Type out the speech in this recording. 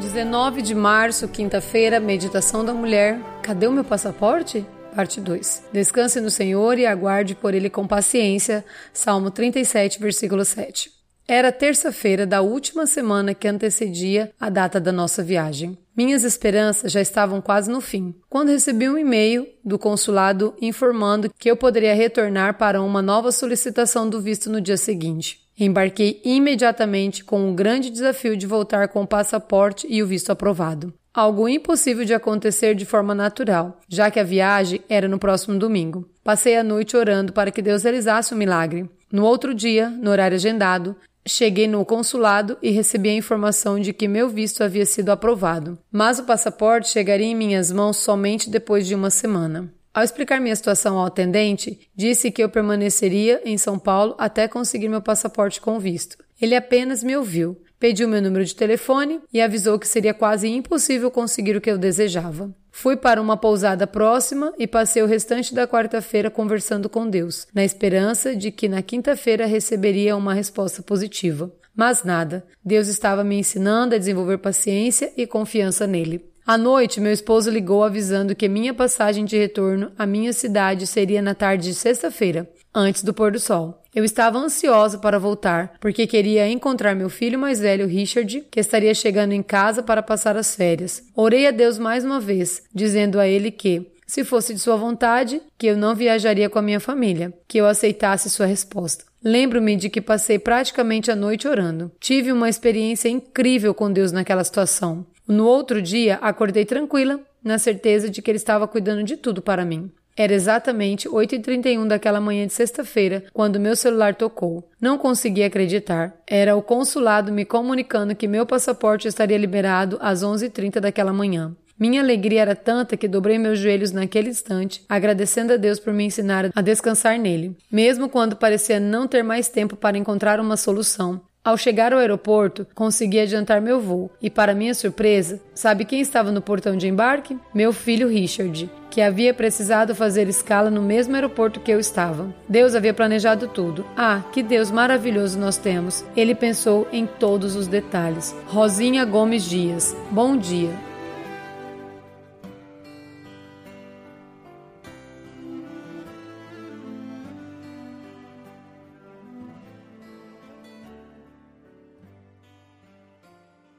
19 de março, quinta-feira, meditação da mulher. Cadê o meu passaporte? Parte 2. Descanse no Senhor e aguarde por ele com paciência. Salmo 37, versículo 7. Era terça-feira da última semana que antecedia a data da nossa viagem. Minhas esperanças já estavam quase no fim, quando recebi um e-mail do consulado informando que eu poderia retornar para uma nova solicitação do visto no dia seguinte. Embarquei imediatamente com o grande desafio de voltar com o passaporte e o visto aprovado. Algo impossível de acontecer de forma natural, já que a viagem era no próximo domingo. Passei a noite orando para que Deus realizasse o milagre. No outro dia, no horário agendado, cheguei no consulado e recebi a informação de que meu visto havia sido aprovado, mas o passaporte chegaria em minhas mãos somente depois de uma semana. Ao explicar minha situação ao atendente, disse que eu permaneceria em São Paulo até conseguir meu passaporte com visto. Ele apenas me ouviu, pediu meu número de telefone e avisou que seria quase impossível conseguir o que eu desejava. Fui para uma pousada próxima e passei o restante da quarta-feira conversando com Deus, na esperança de que na quinta-feira receberia uma resposta positiva. Mas nada. Deus estava me ensinando a desenvolver paciência e confiança nele. À noite, meu esposo ligou avisando que minha passagem de retorno à minha cidade seria na tarde de sexta-feira, antes do pôr do sol. Eu estava ansiosa para voltar, porque queria encontrar meu filho mais velho, Richard, que estaria chegando em casa para passar as férias. Orei a Deus mais uma vez, dizendo a ele que, se fosse de sua vontade, que eu não viajaria com a minha família, que eu aceitasse sua resposta. Lembro-me de que passei praticamente a noite orando. Tive uma experiência incrível com Deus naquela situação. No outro dia, acordei tranquila, na certeza de que ele estava cuidando de tudo para mim. Era exatamente 8h31 daquela manhã de sexta-feira quando meu celular tocou. Não consegui acreditar. Era o consulado me comunicando que meu passaporte estaria liberado às 11h30 daquela manhã. Minha alegria era tanta que dobrei meus joelhos naquele instante, agradecendo a Deus por me ensinar a descansar nele, mesmo quando parecia não ter mais tempo para encontrar uma solução. Ao chegar ao aeroporto, consegui adiantar meu voo e, para minha surpresa, sabe quem estava no portão de embarque? Meu filho Richard, que havia precisado fazer escala no mesmo aeroporto que eu estava. Deus havia planejado tudo. Ah, que Deus maravilhoso nós temos! Ele pensou em todos os detalhes. Rosinha Gomes Dias. Bom dia.